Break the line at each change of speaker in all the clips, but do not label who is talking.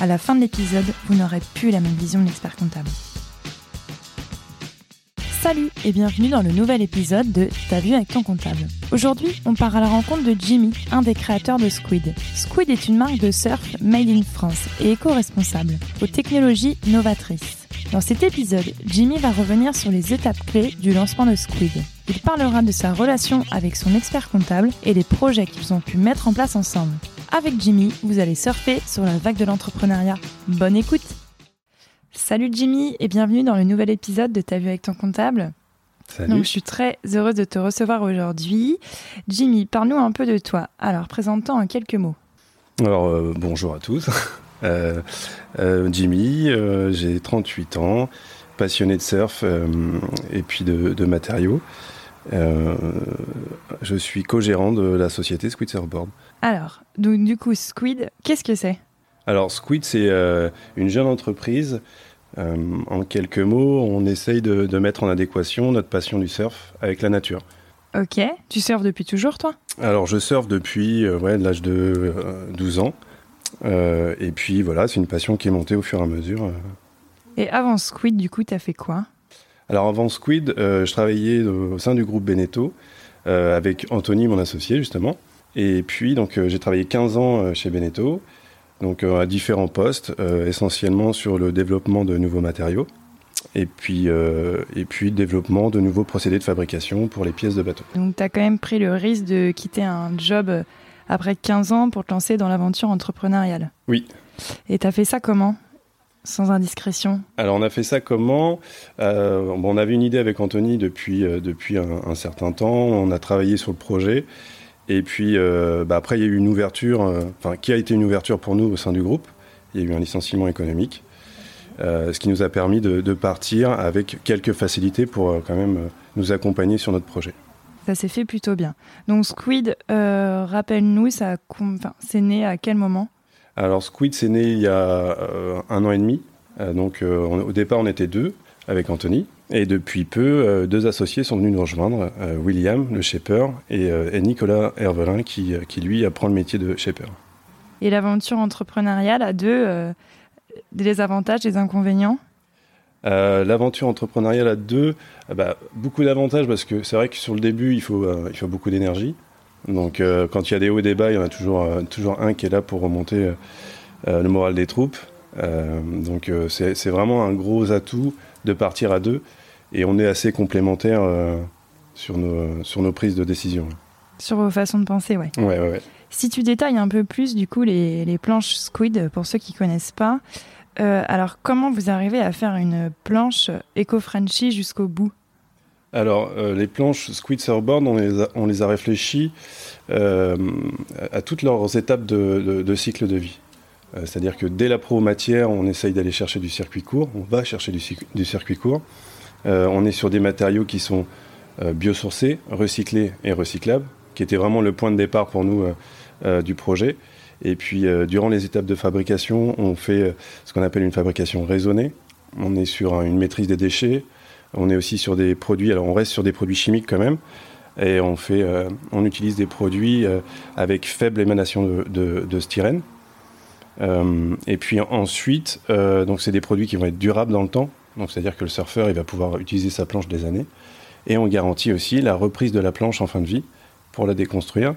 à la fin de l'épisode, vous n'aurez plus la même vision de l'expert comptable. Salut et bienvenue dans le nouvel épisode de T'as vu avec ton comptable. Aujourd'hui, on part à la rencontre de Jimmy, un des créateurs de Squid. Squid est une marque de surf made in France et éco-responsable, aux technologies novatrices. Dans cet épisode, Jimmy va revenir sur les étapes clés du lancement de Squid. Il parlera de sa relation avec son expert comptable et les projets qu'ils ont pu mettre en place ensemble. Avec Jimmy, vous allez surfer sur la vague de l'entrepreneuriat. Bonne écoute Salut Jimmy et bienvenue dans le nouvel épisode de Ta vue avec ton comptable.
Salut.
Donc je suis très heureuse de te recevoir aujourd'hui. Jimmy, parle-nous un peu de toi. Alors, présente-toi en quelques mots.
Alors, euh, bonjour à tous. Euh, euh, Jimmy, j'ai 38 ans, passionné de surf et puis de, de matériaux. Euh, je suis co-gérant de la société Squid Surfboard.
Alors, donc du coup, Squid, qu'est-ce que c'est?
Alors, Squid, c'est euh, une jeune entreprise. Euh, en quelques mots, on essaye de, de mettre en adéquation notre passion du surf avec la nature.
Ok, tu surfes depuis toujours toi?
Alors, je surfe depuis euh, ouais, l'âge de euh, 12 ans. Et puis voilà, c'est une passion qui est montée au fur et à mesure.
Et avant Squid, du coup, t'as fait quoi?
Alors avant Squid, euh, je travaillais au sein du groupe Beneteau euh, avec Anthony, mon associé justement. Et puis donc euh, j'ai travaillé 15 ans chez Beneteau, donc à différents postes, essentiellement sur le développement de nouveaux matériaux. Et puis, euh, et puis développement de nouveaux procédés de fabrication pour les pièces de bateau.
Donc t'as quand même pris le risque de quitter un job après 15 ans pour te lancer dans l'aventure entrepreneuriale.
Oui.
Et t'as fait ça comment? Sans indiscrétion.
Alors on a fait ça comment? Euh, bon, On avait une idée avec Anthony depuis, euh, depuis un, un certain temps, on a travaillé sur le projet, et puis euh, bah, après il y a eu une ouverture, enfin qui a été une ouverture pour nous au sein du groupe, il y a eu un licenciement économique, ce qui nous a permis de, de partir avec quelques facilités pour quand même nous accompagner sur notre projet.
Ça s'est fait plutôt bien. Donc Squid, rappelle-nous, c'est né à quel moment?
Alors Squid c'est né il y a euh, un an et demi, Euh, donc euh, on- au départ on était deux avec Anthony. Et depuis peu, deux associés sont venus nous rejoindre, William, le shaper, et, et Nicolas Hervelin, qui, qui lui apprend le métier de shaper.
Et l'aventure entrepreneuriale a deux, des avantages, des inconvénients?
Euh, L'aventure entrepreneuriale à deux, euh, bah, beaucoup d'avantages parce que c'est vrai que sur le début, il faut, euh, il faut beaucoup d'énergie. Donc euh, quand il y a des hauts et des bas, il y en a toujours, euh, toujours un qui est là pour remonter euh, le moral des troupes. Donc c'est vraiment un gros atout de partir à deux et on est assez complémentaires sur, nos, sur nos prises de décision.
sur vos façons de penser, ouais.
Ouais, ouais, ouais.
Si tu détailles un peu plus, du coup, les, les planches Squid, pour ceux qui connaissent pas, alors comment vous arrivez à faire une planche éco-Frenchy jusqu'au bout?
Alors, euh, les planches Squid Surfboard, on les a, on réfléchies euh, à toutes leurs étapes de, cycle de vie. Euh, C'est-à-dire que dès la pro matière, on essaye d'aller chercher du circuit court, on va chercher du, circuit court. On est sur des matériaux qui sont biosourcés, recyclés et recyclables, qui était vraiment le point de départ pour nous du projet. Et puis, durant les étapes de fabrication, on fait ce qu'on appelle une fabrication raisonnée. On est sur un- une maîtrise des déchets, on est aussi sur des produits, alors on reste sur des produits chimiques quand même, et on, euh, utilise des produits euh, avec faible émanation de, styrène. Euh, et puis ensuite, donc c'est des produits qui vont être durables dans le temps, donc c'est-à-dire que le surfeur il va pouvoir utiliser sa planche des années, et on garantit aussi la reprise de la planche en fin de vie pour la déconstruire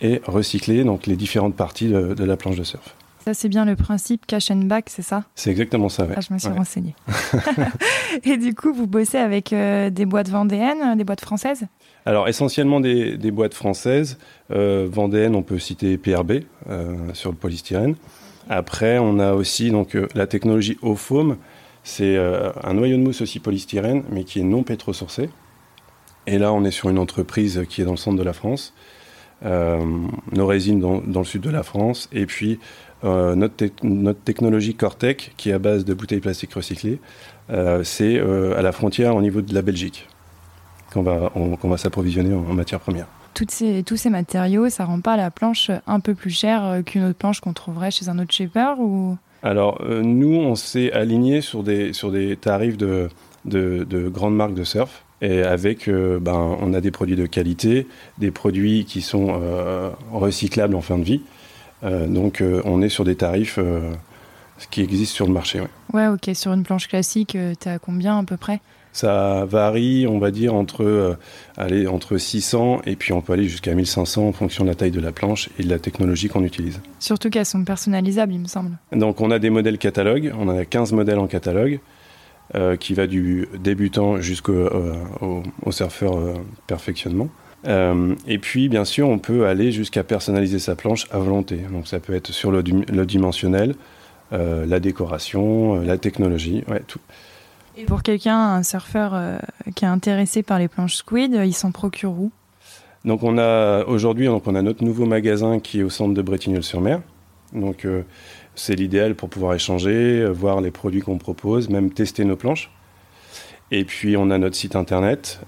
et recycler donc les différentes parties de la planche de surf.
Ça, c'est bien le principe cash and back, c'est ça?
C'est exactement ça. ouais.
Ah, je me suis
Ouais.
renseignée. Et du coup, vous bossez avec euh, des boîtes vendéennes, des boîtes françaises?
Alors essentiellement des, des boîtes françaises. Euh, Vendéenne, on peut citer PRB euh, sur le polystyrène. Après, on a aussi donc euh, la technologie eau foam. C'est euh, un noyau de mousse aussi polystyrène, mais qui est non pétrosourcé. Et là, on est sur une entreprise qui est dans le centre de la France, nos résines dans, dans, le sud de la France, et puis notre, notre, technologie Cortec, qui est à base de bouteilles plastiques recyclées, c'est à la frontière au niveau de la Belgique qu'on va, qu'on va s'approvisionner en, matière première.
Toutes ces, tous ces matériaux, ça rend pas la planche un peu plus chère qu'une autre planche qu'on trouverait chez un autre shaper ou?
Alors, euh, nous, on s'est aligné sur des, sur des tarifs de, de, grandes marques de surf. Et avec, euh, ben, on a des produits de qualité, des produits qui sont euh, recyclables en fin de vie. Donc, on est sur des tarifs qui existent sur le marché.
Ouais, ouais ok. Sur une planche classique, tu as combien à peu près?
Ça varie, on va dire, entre, euh, entre 600 et puis on peut aller jusqu'à 1500 en fonction de la taille de la planche et de la technologie qu'on utilise.
Surtout qu'elles sont personnalisables, il me semble.
Donc on a des modèles catalogue, on a 15 modèles en catalogue, euh, qui va du débutant jusqu'au euh, au, surfeur perfectionnement. Et puis, bien sûr, on peut aller jusqu'à personnaliser sa planche à volonté. Donc ça peut être sur le, le dimensionnel, la décoration, la technologie, ouais, tout.
Et pour quelqu'un, un surfeur euh, qui est intéressé par les planches Squid, il s'en procure où?
Donc on a aujourd'hui on a notre nouveau magasin qui est au centre de Bretignolles-sur-Mer. Donc euh, c'est l'idéal pour pouvoir échanger, euh, voir les produits qu'on propose, même tester nos planches. Et puis on a notre site internet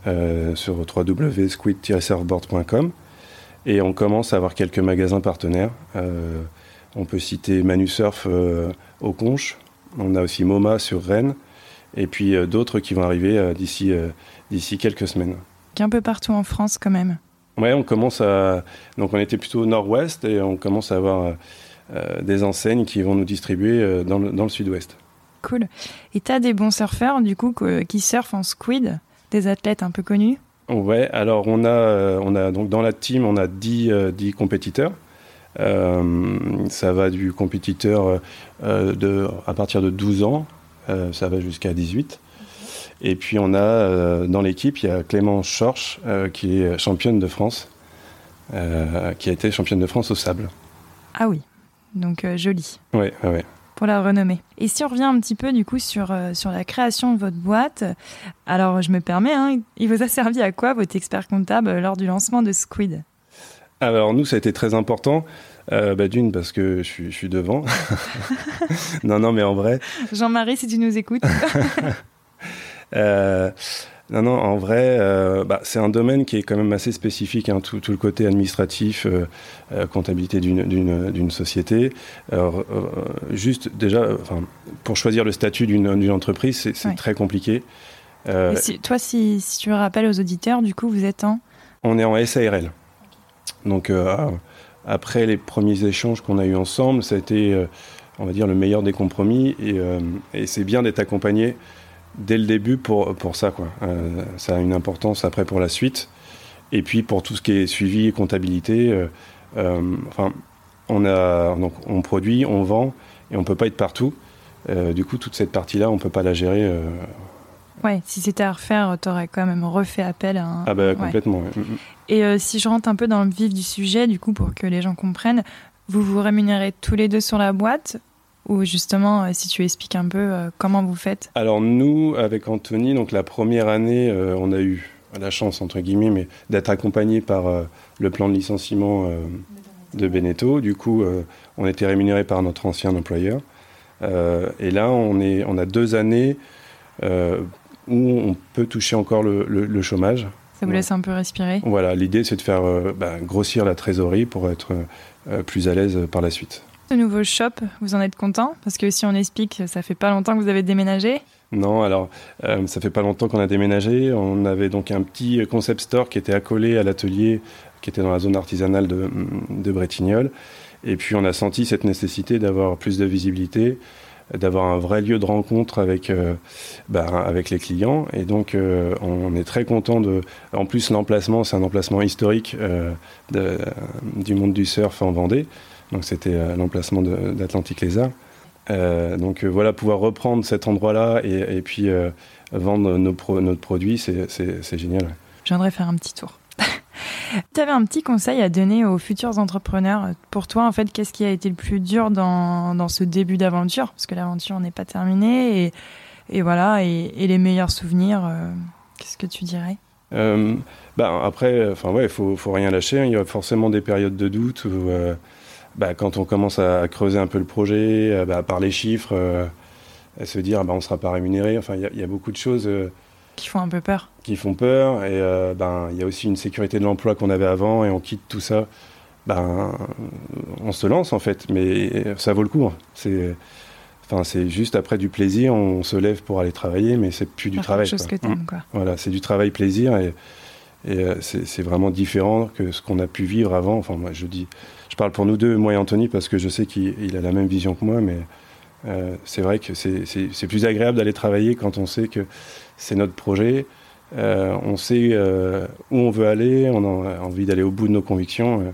sur www.squid-surfboard.com et on commence à avoir quelques magasins partenaires. on peut citer Manusurf au Conche, on a aussi MoMA sur Rennes et puis euh, d'autres qui vont arriver euh, d'ici euh, d'ici quelques semaines.
Un peu partout en France quand même.
Ouais, on commence à donc on était plutôt nord-ouest et on commence à avoir des enseignes qui vont nous distribuer dans le, dans le sud-ouest.
Cool. Et tu as des bons surfeurs du coup qui surfent en squid, des athlètes un peu connus?
Ouais, alors on a on a donc dans la team on a 10 10 compétiteurs. ça va du compétiteur de, à partir de 12 ans euh, ça va jusqu'à 18. Et puis on a euh, dans l'équipe, il y a Clément Schorch euh, qui est championne de France, qui a été championne de France au sable.
Ah oui, donc joli.
Oui, oui.
Pour la renommée. Et si on revient un petit peu du coup sur, sur la création de votre boîte, alors je me permets, hein, il vous a servi à quoi votre expert comptable lors du lancement de Squid?
Alors nous, ça a été très important. Euh, bah, d'une, parce que je suis, devant. non, non, mais en vrai.
Jean-Marie, si tu nous écoutes.
Euh, non, non, en vrai, euh, bah, c'est un domaine qui est quand même assez spécifique, hein, tout, le côté administratif, comptabilité d'une société. juste déjà, pour choisir le statut d'une entreprise, c'est très compliqué.
toi, si, si, tu rappelles aux auditeurs, du coup, vous êtes en
On est en SARL. Donc, après les premiers échanges qu'on a eus ensemble, ça a été, euh, on va dire, le meilleur des compromis. Euh, et, c'est bien d'être accompagné dès le début pour, pour ça. Quoi. Euh, ça a une importance après pour la suite. Et puis pour tout ce qui est suivi et comptabilité, enfin, on, a, donc, on produit, on vend et on ne peut pas être partout. du coup, toute cette partie-là, on ne peut pas la gérer.
Ouais, si c'était à refaire, tu aurais quand même refait appel à un...
Ah bah complètement, mm, mm.
Et euh, si je rentre un peu dans le vif du sujet, du coup, pour que les gens comprennent, vous vous rémunérez tous les deux sur la boîte ou justement, euh, si tu expliques un peu euh, comment vous faites
Alors nous, avec Anthony, donc la première année, on a eu la chance, entre guillemets, mais d'être accompagné par le plan de licenciement de Beneteau. Du coup, on était rémunéré par notre ancien employeur. et là, on, est, on a deux années où on peut toucher encore le, chômage.
Ça vous laisse un peu respirer?
Voilà, l'idée c'est de faire euh, bah, grossir la trésorerie pour être euh, plus à l'aise par la suite.
Ce nouveau shop, vous en êtes content? Parce que si on explique, ça fait pas longtemps que vous avez déménagé
non, alors euh, ça fait pas longtemps qu'on a déménagé. On avait donc un petit concept store qui était accolé à l'atelier qui était dans la zone artisanale de, de Bretignolles. Et puis on a senti cette nécessité d'avoir plus de visibilité, d'avoir un vrai lieu de rencontre avec, euh, bah, avec les clients. Et donc, euh, on est très content de. En plus, l'emplacement, c'est un emplacement historique du monde du surf en Vendée. Donc, c'était l'emplacement d'Atlantique Lézard. donc, voilà, pouvoir reprendre cet endroit-là et, puis vendre nos notre produit, c'est génial.
Je viendrai faire un petit tour. Tu avais un petit conseil à donner aux futurs entrepreneurs. Pour toi, en fait, qu'est-ce qui a été le plus dur dans, dans ce début d'aventure? Parce que l'aventure n'est pas terminée. Et, et voilà, et, les meilleurs souvenirs, euh, qu'est-ce que tu dirais?
Euh, bah, après, enfin ouais, faut, faut rien lâcher. hein. Il y a forcément des périodes de doute où, euh, bah, quand on commence à creuser un peu le projet, euh, bah, par les chiffres, euh, à se dire, bah, on sera pas rémunéré. Enfin, il y a- il y, a beaucoup de choses euh,
Qui font un peu peur.
qui font peur. Et euh, ben, il y a aussi une sécurité de l'emploi qu'on avait avant, et on quitte tout ça. Ben, on se lance en fait, mais ça vaut le coup. hein. C'est, enfin, c'est juste après du plaisir. On se lève pour aller travailler, mais c'est plus du
Faire
travail.
quelque chose
quoi.
que t'aimes, quoi.
Voilà, c'est du travail plaisir et, et euh, c'est vraiment différent que ce qu'on a pu vivre avant. Enfin, moi, je dis, je parle pour nous deux, moi et Anthony, parce que je sais qu'il il a la même vision que moi, mais euh, c'est vrai que c'est- plus agréable d'aller travailler quand on sait que c'est notre projet. Euh, on sait où on veut aller, on a envie d'aller au bout de nos convictions.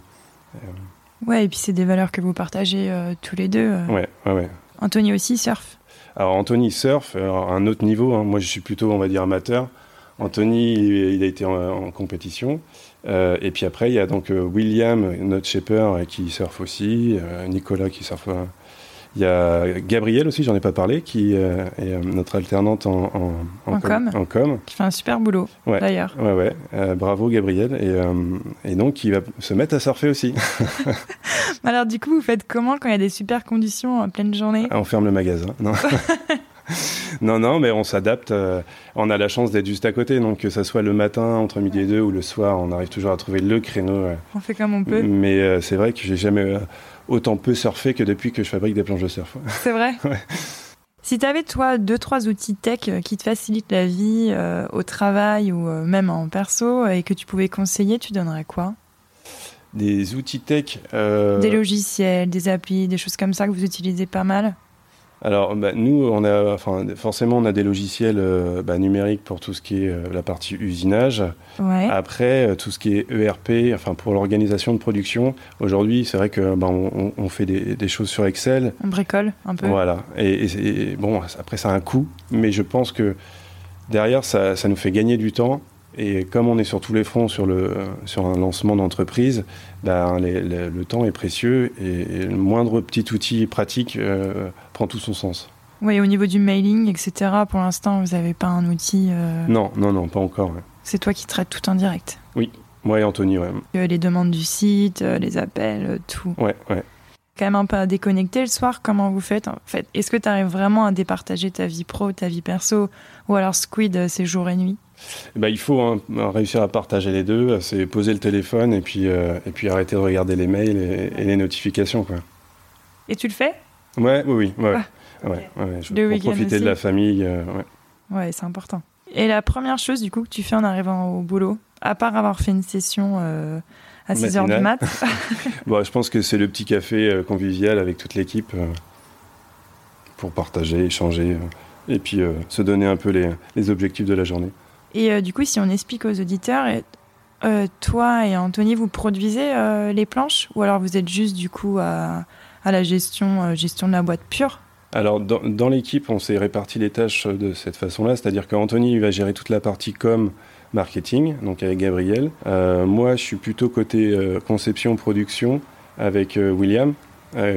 Ouais, et puis c'est des valeurs que vous partagez tous les deux.
ouais, ouais, ouais.
Anthony aussi surf?
Alors Anthony surf, alors, à un autre niveau, hein. moi je suis plutôt on va dire amateur. Anthony il, a été en, en compétition. Euh, et puis après il y a donc euh, William, notre shaper, euh, qui surfe aussi, euh, Nicolas qui surfe. euh, il y a Gabriel aussi, j'en ai pas parlé, qui est notre alternante en, en,
En com.
en com.
Qui fait un super boulot,
Ouais.
d'ailleurs.
Ouais, ouais. Bravo Gabriel. Et, et donc il va se mettre à surfer aussi.
Alors du coup, vous faites comment quand il y a des super conditions en pleine journée?
Ah, on ferme le magasin. Non, non, non, mais on s'adapte. euh, on a la chance d'être juste à côté, donc que ça soit le matin, entre midi et deux, ou le soir, on arrive toujours à trouver le créneau. euh.
On fait comme on peut.
Mais euh, c'est vrai que j'ai jamais euh, autant peu surfé que depuis que je fabrique des planches de surf.
C'est vrai
Ouais.
Si tu avais, toi, deux, trois outils tech qui te facilitent la vie euh, au travail ou euh, même en perso et que tu pouvais conseiller, tu donnerais quoi?
Des outils tech. euh,
Des logiciels, des applis, des choses comme ça que vous utilisez pas mal?
Alors, bah, nous, on a, enfin, forcément, on a des logiciels euh, bah, numériques pour tout ce qui est euh, la partie usinage.
Ouais.
Après, euh, tout ce qui est ERP, enfin pour l'organisation de production, aujourd'hui, c'est vrai que bah, on, on- on fait des, des choses sur Excel.
On bricole un peu
Voilà. Et, et- et bon, après, ça a un coût, mais je pense que derrière, ça, ça nous fait gagner du temps. Et comme on est sur tous les fronts sur, le, sur un lancement d'entreprise, ben, les- les- le temps est précieux et, et le moindre petit outil pratique euh, prend tout son sens.
Oui, au niveau du mailing, etc., pour l'instant, vous n'avez pas un outil. euh,
Non, non, non, pas encore. ouais.
C'est toi qui traites tout en direct?
Moi et Anthony, ouais.
Euh, Les demandes du site, les appels, tout.
Ouais, ouais.
Quand même un peu à déconnecter le soir, comment vous faites en fait? Est-ce que tu arrives vraiment à départager ta vie pro, ta vie perso Ou alors Squid, euh, c'est jour et nuit?
Eh ben, il faut hein, réussir à partager les deux, c'est poser le téléphone et puis, euh, et puis arrêter de regarder les mails et, et les notifications. Quoi.
Et tu le fais?
Ouais, oui, oui. Ouais,
Ah,
ouais, ouais, je-
Le
pour
week-end
profiter de la famille. euh, ouais.
Ouais, c'est important. Et la première chose, du coup, que tu fais en arrivant au boulot, à part avoir fait une session euh, à 6h du
Matinale.
mat,
Bon, je pense que c'est le petit café euh, convivial avec toute l'équipe euh, pour partager, échanger euh, et puis se donner un peu les, les objectifs de la journée.
Et du coup, si on explique aux auditeurs, toi et Anthony, vous produisez les planches Ou alors vous êtes juste du coup à, à la gestion, gestion de la boîte pure?
Alors, dans, dans l'équipe, on s'est réparti les tâches de cette façon-là, c'est-à-dire qu'Anthony va gérer toute la partie com marketing, donc avec Gabriel. Euh, moi, je suis plutôt côté euh, conception, production avec euh, William,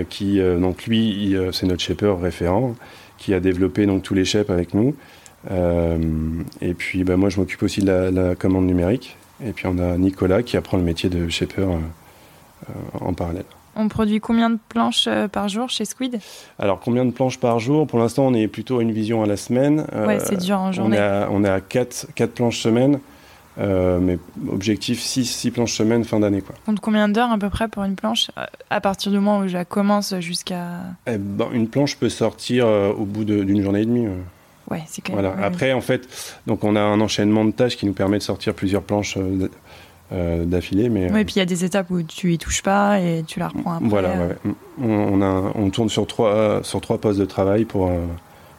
qui, donc lui, c'est notre shaper référent, qui a développé donc tous les shapes avec nous. Et puis, bah, moi, je m'occupe aussi de la, la commande numérique. Et puis, on a Nicolas qui apprend le métier de shaper en parallèle.
On produit combien de planches euh, par jour chez Squid?
Alors, combien de planches par jour? Pour l'instant, on est plutôt à une vision à la semaine.
Ouais,
Euh,
c'est dur en journée.
on est à 4, planches semaine, euh, mais objectif 6, 6 planches semaine fin d'année. Quoi.
compte combien d'heures à peu près pour une planche euh, À partir du moment où je la commence jusqu'à.
Eh ben, une planche peut sortir euh, au bout d'une journée et demie. euh.
Ouais, c'est quand même.
Voilà. Après, en fait, donc on a un enchaînement de tâches qui nous permet de sortir plusieurs planches euh, euh, d'affilée. Mais,
Ouais, et puis il y a des étapes où tu y touches pas et tu la reprends après.
Voilà,
euh.
ouais. On, on a, on tourne sur trois, sur trois postes de travail pour, euh,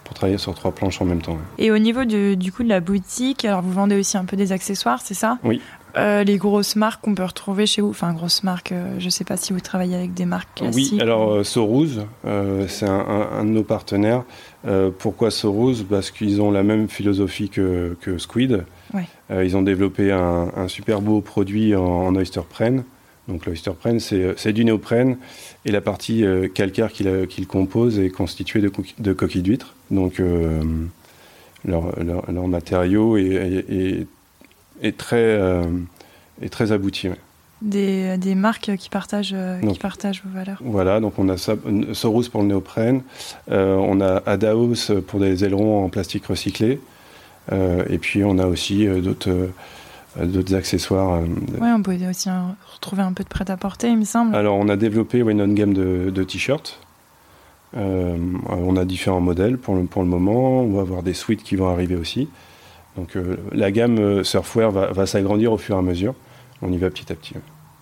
pour travailler sur trois planches en même temps. ouais.
Et au niveau de- du coup de la boutique, alors vous vendez aussi un peu des accessoires, c'est ça?
Oui.
Euh, les grosses marques qu'on peut retrouver chez vous, enfin grosses marques, euh, je sais pas si vous travaillez avec des marques classiques.
Oui, alors euh, Sorouz, euh, c'est un, un- un de nos partenaires. Euh, pourquoi Sorouz Parce qu'ils ont la même philosophie que, que Squid. Euh, ils ont développé un, un super beau produit en, en oysterprène. Donc l'oysterprène, c'est c'est du néoprène et la partie euh, calcaire qu'il compose est constituée de, coqui- de coquilles d'huîtres. Donc euh, leur, leur- leur matériau est, est- est est très, est très abouti.
Des, des, marques qui partagent, qui partagent vos valeurs.
Voilà, donc on a Sorous pour le néoprène, on a Adaos pour des ailerons en plastique recyclé, et puis on a aussi d'autres d'autres accessoires.
Oui, on peut aussi retrouver un peu de prêt-à-porter, il me semble.
Alors, on a développé une gamme de, de t-shirts. Euh, on a différents modèles pour le, pour le moment. On va avoir des suites qui vont arriver aussi. Donc, euh, la gamme euh, Surfwear va, va s'agrandir au fur et à mesure. On y va petit à petit.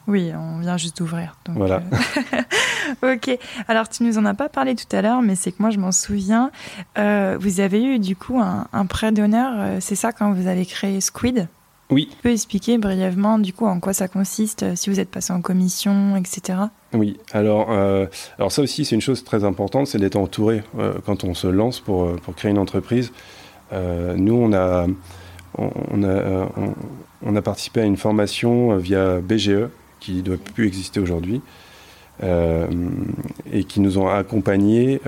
Oui, on vient juste d'ouvrir.
Voilà.
ok. Alors, tu nous en as pas parlé tout à l'heure, mais c'est que moi, je m'en souviens. vous avez eu, du coup, un, un prêt d'honneur. C'est ça quand vous avez créé Squid?
Oui.
Tu peux expliquer brièvement du coup en quoi ça consiste, euh, si vous êtes passé en commission, etc.
Oui, alors, euh, alors ça aussi c'est une chose très importante, c'est d'être entouré euh, quand on se lance pour, pour créer une entreprise. nous on a, on, a, on, a participé à une formation via BGE qui ne doit plus exister aujourd'hui. Et qui nous ont accompagnés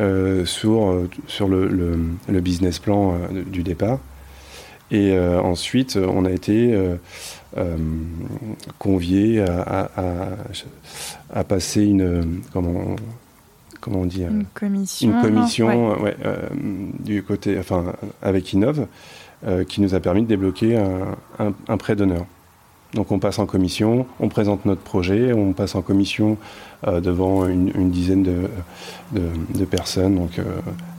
sur, sur le, le, business plan du départ. Et euh, ensuite, on a été euh, euh, conviés à, à, passer une. Comment, comment on dit
Une commission.
Une commission du côté, enfin, avec Innov, qui nous a permis de débloquer un, un prêt d'honneur. Donc on passe en commission, on présente notre projet, on passe en commission euh, devant une, dizaine de, personnes, donc euh,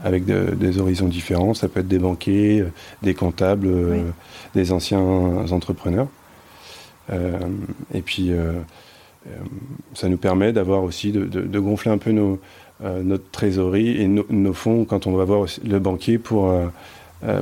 avec des horizons différents. Ça peut être des banquiers, euh, des comptables, des anciens entrepreneurs. et puis ça nous permet d'avoir aussi de, gonfler un peu nos, notre trésorerie et nos fonds quand on va voir le banquier pour,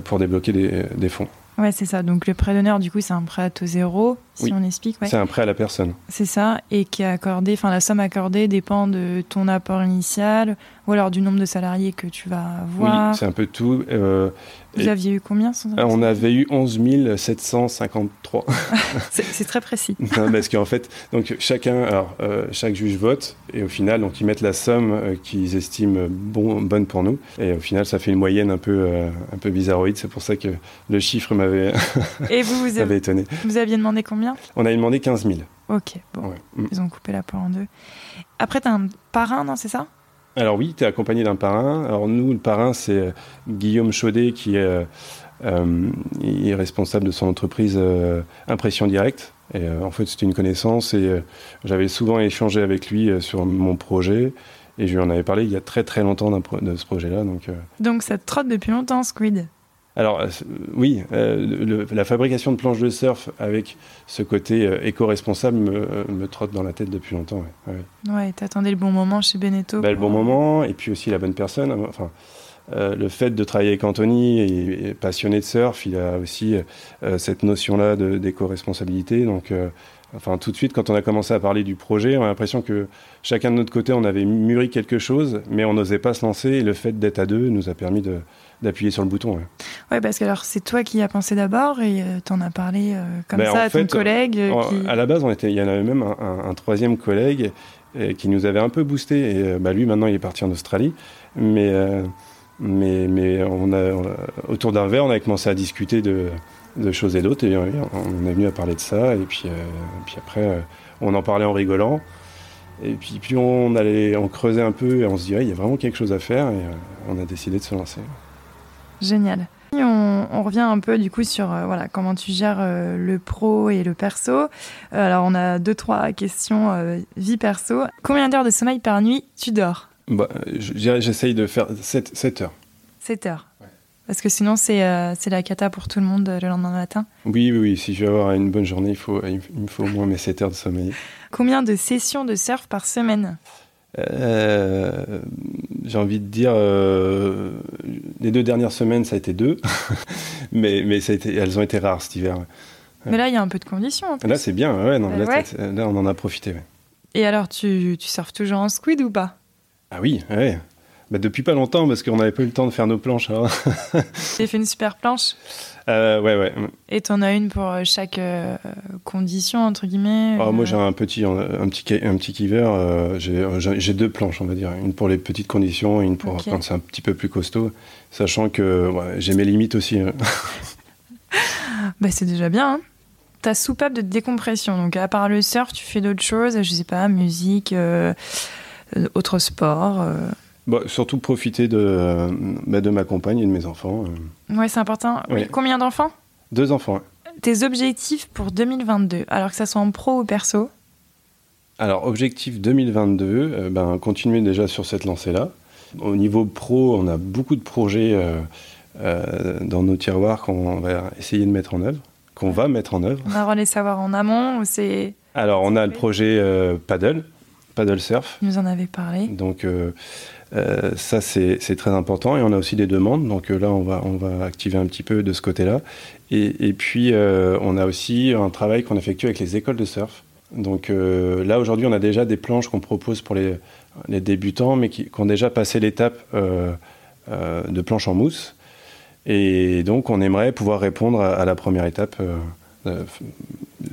pour débloquer des fonds.
Ouais, c'est ça. Donc le prêt d'honneur, du coup, c'est un prêt à taux zéro, si on explique.
C'est un prêt à la personne.
C'est ça, et qui est accordé, enfin la somme accordée dépend de ton apport initial ou alors du nombre de salariés que tu vas avoir.
Oui, c'est un peu tout. Euh,
vous aviez eu combien
ah, On avait eu 11 753.
c'est très précis.
parce qu'en fait, donc chacun, alors euh, chaque juge vote et au final, donc ils mettent la somme euh, qu'ils estiment bon, bonne pour nous et au final, ça fait une moyenne un peu un peu bizarroïde. C'est pour ça que le chiffre m'avait
et vous vous avez
étonné.
Vous aviez demandé combien?
On avait demandé 15 000.
Ok, bon, mm. ils ont coupé la part en deux. Après, tu as un parrain, non, c'est ça?
Alors oui, tu es accompagné d'un parrain. Alors nous, le parrain, c'est euh, Guillaume Chaudet qui est, euh, euh, est, responsable de son entreprise Impression Directe. Et en fait, c'était une connaissance et j'avais souvent échangé avec lui sur mon projet. Et je lui en avais parlé il y a très très longtemps de ce projet-là. Donc,
donc ça te trotte depuis longtemps, Squid?
Alors oui, la fabrication de planches de surf avec ce côté éco-responsable me, trotte dans la tête depuis longtemps.
Ouais, ouais. t'attendais le bon moment chez Beneteau.
Bah, le bon moment et puis aussi la bonne personne. Enfin, le fait de travailler avec Anthony, et, passionné de surf, il a aussi cette notion-là d'éco-responsabilité. Donc Enfin, tout de suite, quand on a commencé à parler du projet, on a l'impression que chacun de notre côté, on avait mûri quelque chose, mais on n'osait pas se lancer. Et le fait d'être à deux nous a permis d'appuyer sur le bouton.
Ouais, ouais parce que alors c'est toi qui as pensé d'abord et euh, tu en as parlé euh, comme ben, ça à ton collègue.
À la base, on était, il y en avait même un, troisième collègue euh, qui nous avait un peu boosté. Et bah, lui, maintenant, il est parti en Australie. Mais, mais, mais on a, autour d'un verre, on a commencé à discuter de de choses et d'autres. Et on est venu à parler de ça. Et puis, euh, puis après, euh, on en parlait en rigolant. Et puis, puis on allait, on creusait un peu et on se dit, il y a vraiment quelque chose à faire. Et euh, on a décidé de se lancer.
Génial. On, on, revient un peu du coup sur voilà comment tu gères le pro et le perso. alors on a deux trois questions vie perso. Combien d'heures de sommeil par nuit tu dors?
Bah, J'essaye de faire 7, 7 heures.
7 heures. Parce que sinon, c'est euh, la cata pour tout le monde euh, le lendemain matin.
Oui, oui, oui. Si je veux avoir une bonne journée, il, faut, il me faut au moins mes 7 heures de sommeil.
Combien de sessions de surf par semaine?
Euh, J'ai envie de dire, les deux dernières semaines, ça a été deux. mais mais ça a été, elles ont été rares cet hiver.
Mais là, il y a un peu de conditions.
Là, c'est bien. Ouais, non, là, là, on en a profité.
Et alors, tu, tu surfes toujours en squid ou pas?
Ah oui, ouais. Bah, depuis pas longtemps, parce qu'on n'avait pas eu le temps de faire nos planches.
Tu as fait une super planche?
Euh, Ouais, ouais.
Et tu en as une pour euh, chaque euh, condition, entre guillemets
ah, Moi, j'ai un petit, un petit, un petit kiver. Euh, j'ai deux planches, on va dire. Une pour les petites conditions et une pour quand c'est un petit peu plus costaud. Sachant que j'ai mes limites aussi. Hein.
bah, c'est déjà bien. Hein ta soupape de décompression. Donc, à part le surf, tu fais d'autres choses, je sais pas, musique, euh, euh, autre sport. euh.
Bah, surtout profiter de, bah, de ma compagne et de mes enfants. euh.
Ouais, c'est important. Oui. Combien d'enfants?
Deux enfants.
Tes objectifs pour 2022, alors que ça soit en pro ou perso?
Alors, objectif 2022, euh, ben, continuer déjà sur cette lancée-là. Au niveau pro, on a beaucoup de projets euh, euh, dans nos tiroirs qu'on va essayer de mettre en œuvre, qu'on va mettre en œuvre.
On a le droit de les savoir en amont ou c'est.
Alors, on a le projet euh, paddle, paddle surf.
Tu nous en avais parlé.
Donc, euh, ça, c'est très important. Et on a aussi des demandes. Donc euh, là, on va, activer un petit peu de ce côté-là. Et, puis, euh, on a aussi un travail qu'on effectue avec les écoles de surf. Donc là, aujourd'hui, on a déjà des planches qu'on propose pour les, débutants, mais qui, ont déjà passé l'étape de planche en mousse. Et donc, on aimerait pouvoir répondre à, la première étape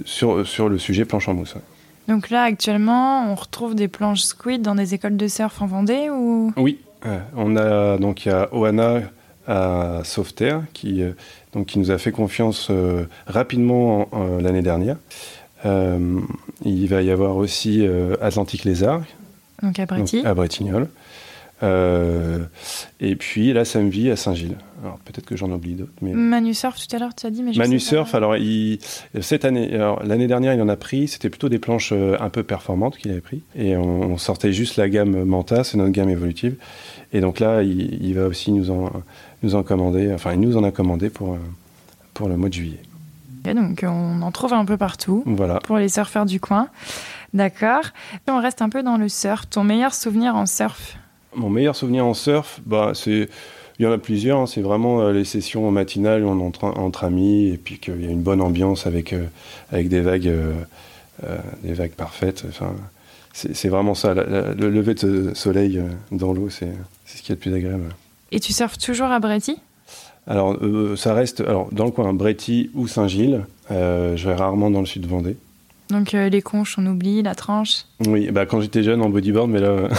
sur, le sujet planche en mousse.
Donc là, actuellement, on retrouve des planches squid dans des écoles de surf en Vendée ou?
Oui, euh, on a donc il y a Oana à Sauveterre qui euh, donc qui nous a fait confiance euh, rapidement l'année dernière. Il va y avoir aussi Atlantique Lézard
Donc à
Bretignolles. Euh, et puis la Samvie à Saint-Gilles. Alors peut-être que j'en oublie d'autres, mais
Manu Surf, tout à l'heure, tu as dit, mais je
Manu
sais pas.
Surf, alors il, cette année, l'année dernière, il en a pris. C'était plutôt des planches euh, un peu performantes qu'il avait pris. Et on, on sortait juste la gamme Manta, c'est notre gamme évolutive. Et donc là, il, il va aussi nous en, nous en commander. Enfin, il nous en a commandé pour, euh, pour le mois de juillet.
Ok, donc on en trouve un peu partout
Voilà.
pour les surfeurs du coin. D'accord. Et On reste un peu dans le surf. Ton meilleur souvenir en surf?
Mon meilleur souvenir en surf, bah, c'est. Il y en a plusieurs, hein. c'est vraiment euh, les sessions matinales où on entre, entre amis et puis qu'il y a une bonne ambiance avec, euh, avec des vagues, euh, des vagues parfaites. Enfin, c'est vraiment ça, la- la- le lever de soleil dans l'eau, c'est ce qui est le plus agréable.
Et tu surfes toujours à Bréty?
Alors, ça reste alors, dans le coin Bréty ou Saint-Gilles. Je vais rarement dans le sud Vendée.
Donc les conches, on oublie, la tranche?
Oui, bah, quand j'étais jeune en bodyboard, mais là,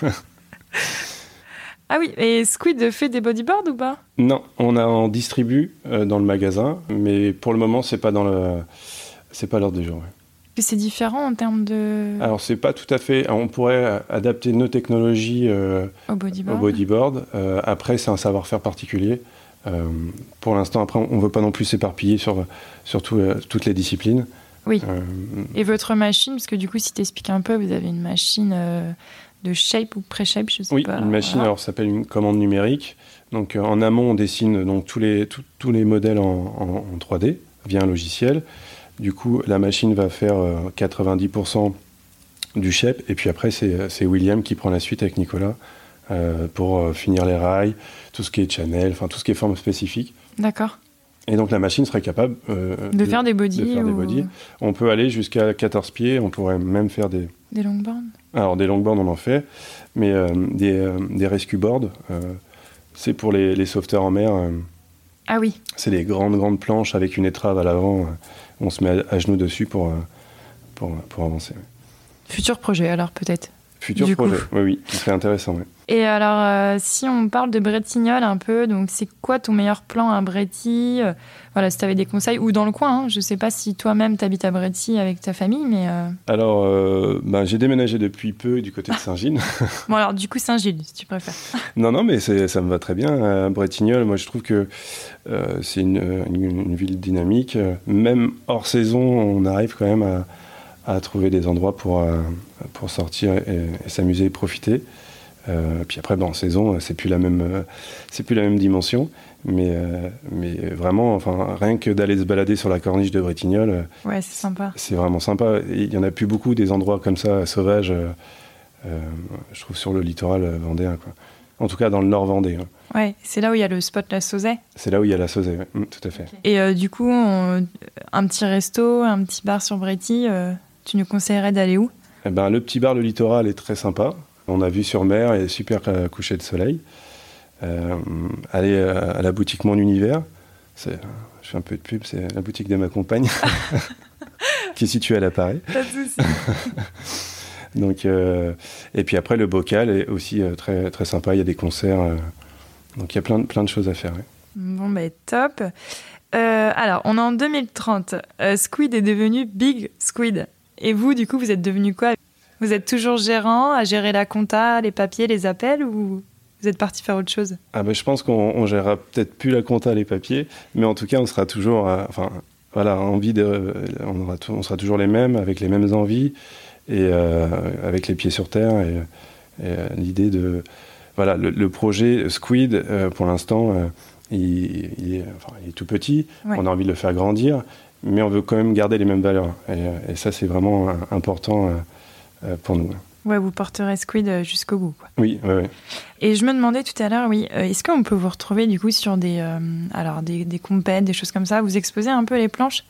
Ah oui, et Squid fait des bodyboards ou pas?
Non, on a en distribue euh, dans le magasin, mais pour le moment, c'est pas dans le, c'est pas l'ordre du jour. ouais.
C'est différent en termes de.
Alors, c'est pas tout à fait. On pourrait euh, adapter nos technologies euh,
au bodyboard
au bodyboard. Euh, après, c'est un savoir-faire particulier. Euh, pour l'instant, après, on veut pas non plus s'éparpiller sur, sur tout, euh, toutes les disciplines.
Oui.
Euh,
Et votre machine, parce que du coup, si tu expliques un peu, vous avez une machine euh, de shape ou pré-shape, je sais
oui,
pas.
une machine,
voilà.
alors, ça s'appelle une commande numérique. Donc, euh, en amont, on dessine donc, tous, les, tous- tous les modèles en, en- en 3D via un logiciel. Du coup, la machine va faire euh, 90% du shape. Et puis après, c'est c'est William qui prend la suite avec Nicolas euh, pour euh, finir les rails, tout ce qui est channel, enfin tout ce qui est forme spécifique.
D'accord.
Et donc la machine serait capable euh,
De, faire des bodies
de faire des
ou
bodies. On peut aller jusqu'à 14 pieds, on pourrait même faire des...
des longboards
Alors des longboards, on en fait, mais euh, des, euh, des rescue boards, euh, c'est pour les, les sauveteurs en mer. euh,
Ah oui.
c'est des grandes, grandes planches avec une étrave à l'avant. euh, on se met à, à genoux dessus pour, euh, pour, pour avancer.
Futur projet, alors peut-être.
Futur
Du coup.
projet, oui, oui, qui serait intéressant. ouais.
Et alors, euh, si on parle de Bretignolles un peu, donc c'est quoi ton meilleur plan à Bréty Euh, Voilà, si tu avais des conseils, ou dans le coin, hein, je sais pas si toi-même t'habites à Bréty avec ta famille, mais. euh,
Alors, euh, ben, j'ai déménagé depuis peu du côté de Saint-Gilles.
Bon, alors du coup, Saint-Gilles, si tu préfères.
Non, non, mais ça me va très bien. À Bretignolles, moi, je trouve que c'est une, une- une ville dynamique. Même hors saison, on arrive quand même à, à trouver des endroits pour, euh, pour sortir et, et s'amuser et profiter. Euh, puis après, ben, en saison, c'est plus la même, euh, c'est plus la même dimension. Mais, euh, mais vraiment, enfin, rien que d'aller se balader sur la corniche de Bretignolles, euh,
Ouais, c'est sympa.
c'est vraiment sympa. Il y en a plus beaucoup des endroits comme ça, sauvages, euh, euh, je trouve, sur le littoral euh, vendéen. Quoi. En tout cas, dans le nord vendéen.
Ouais, c'est là où il y a le spot La Sauzet.
C'est là où il y a la Sauzet, ouais. Mm, tout à fait.
Et euh, du coup, on- un petit resto, un petit bar sur euh, tu nous conseillerais d'aller où?
Eh ben, le petit bar, le littoral est très sympa. On a vu sur mer et super euh, coucher de soleil. Euh, aller euh, à la boutique Mon Univers, je fais un peu de pub, c'est la boutique de ma compagne, qui est située à la Paris.
Pas de.
Donc, euh, et puis après, le bocal est aussi euh, très, très sympa. Il y a des concerts. euh, donc, il y a plein, de- plein de choses à faire. ouais.
Bon, bah top. Alors, on est en 2030. Euh, Squid est devenu Big Squid. Et vous, du coup, vous êtes devenu quoi? Vous êtes toujours gérant, à gérer la compta, les papiers, les appels, ou vous êtes parti faire autre chose?
Ah ben, Je pense qu'on gérera peut-être plus la compta, les papiers, mais en tout cas, on sera toujours... euh, enfin, voilà, envie de, on, aura on sera toujours les mêmes, avec les mêmes envies, et euh, avec les pieds sur terre, et, et, euh, l'idée de... Voilà, le, le projet Squid, euh, pour l'instant, euh, il, il est, enfin, il est tout petit,
Ouais.
on a envie de le faire grandir, mais on veut quand même garder les mêmes valeurs. Et, euh, et ça, c'est vraiment euh, important euh, pour nous.
Ouais, vous porterez Squid jusqu'au bout. Quoi.
Oui, oui, oui.
Et je me demandais tout à l'heure, oui, est-ce qu'on peut vous retrouver du coup sur des, euh, alors des, des compètes, des choses comme ça? Vous exposez un peu les planches?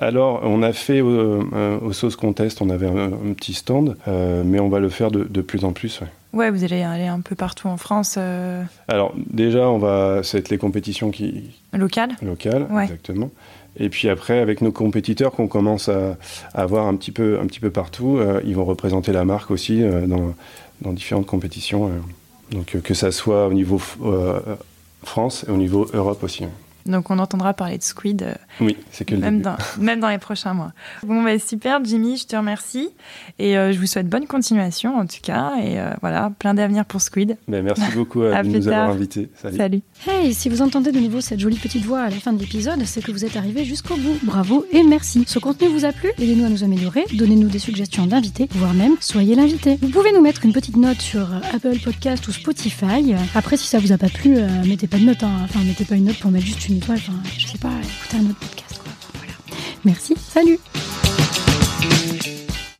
Alors, on a fait euh, euh, au Sauce Contest, on avait un, un petit stand, euh, mais on va le faire de, de plus en plus. ouais.
Ouais, vous allez aller un peu partout en France,
Alors, déjà, on va, ça va être les compétitions qui,
locales?
locales,
Ouais.
exactement. Et puis après, avec nos compétiteurs qu'on commence à, avoir un petit peu, un petit peu partout, euh, ils vont représenter la marque aussi euh, dans, différentes compétitions. euh. donc, que ça soit au niveau France et au niveau Europe aussi.
Donc on entendra parler de Squid euh,
Oui, c'est que le
même,
début.
dans, même dans les prochains mois. Bon, bah, super, Jimmy, je te remercie. Et euh, je vous souhaite bonne continuation en tout cas. Et euh, voilà, plein d'avenir pour Squid.
Ben, merci beaucoup à
À
de nous avoir invités. Salut.
Salut.
Hey, si vous entendez de nouveau cette jolie petite voix à la fin de l'épisode, c'est que vous êtes arrivé jusqu'au bout. Bravo et merci. Ce contenu vous a plu? Aidez-nous à nous améliorer, donnez-nous des suggestions d'invités, voire même soyez l'invité. Vous pouvez nous mettre une petite note sur Apple Podcast ou Spotify. Après, si ça vous a pas plu, euh, mettez pas de note. hein. Enfin, mettez pas une note pour mettre juste une je sais pas, écoutez un autre podcast. Quoi. Voilà. Merci. Salut.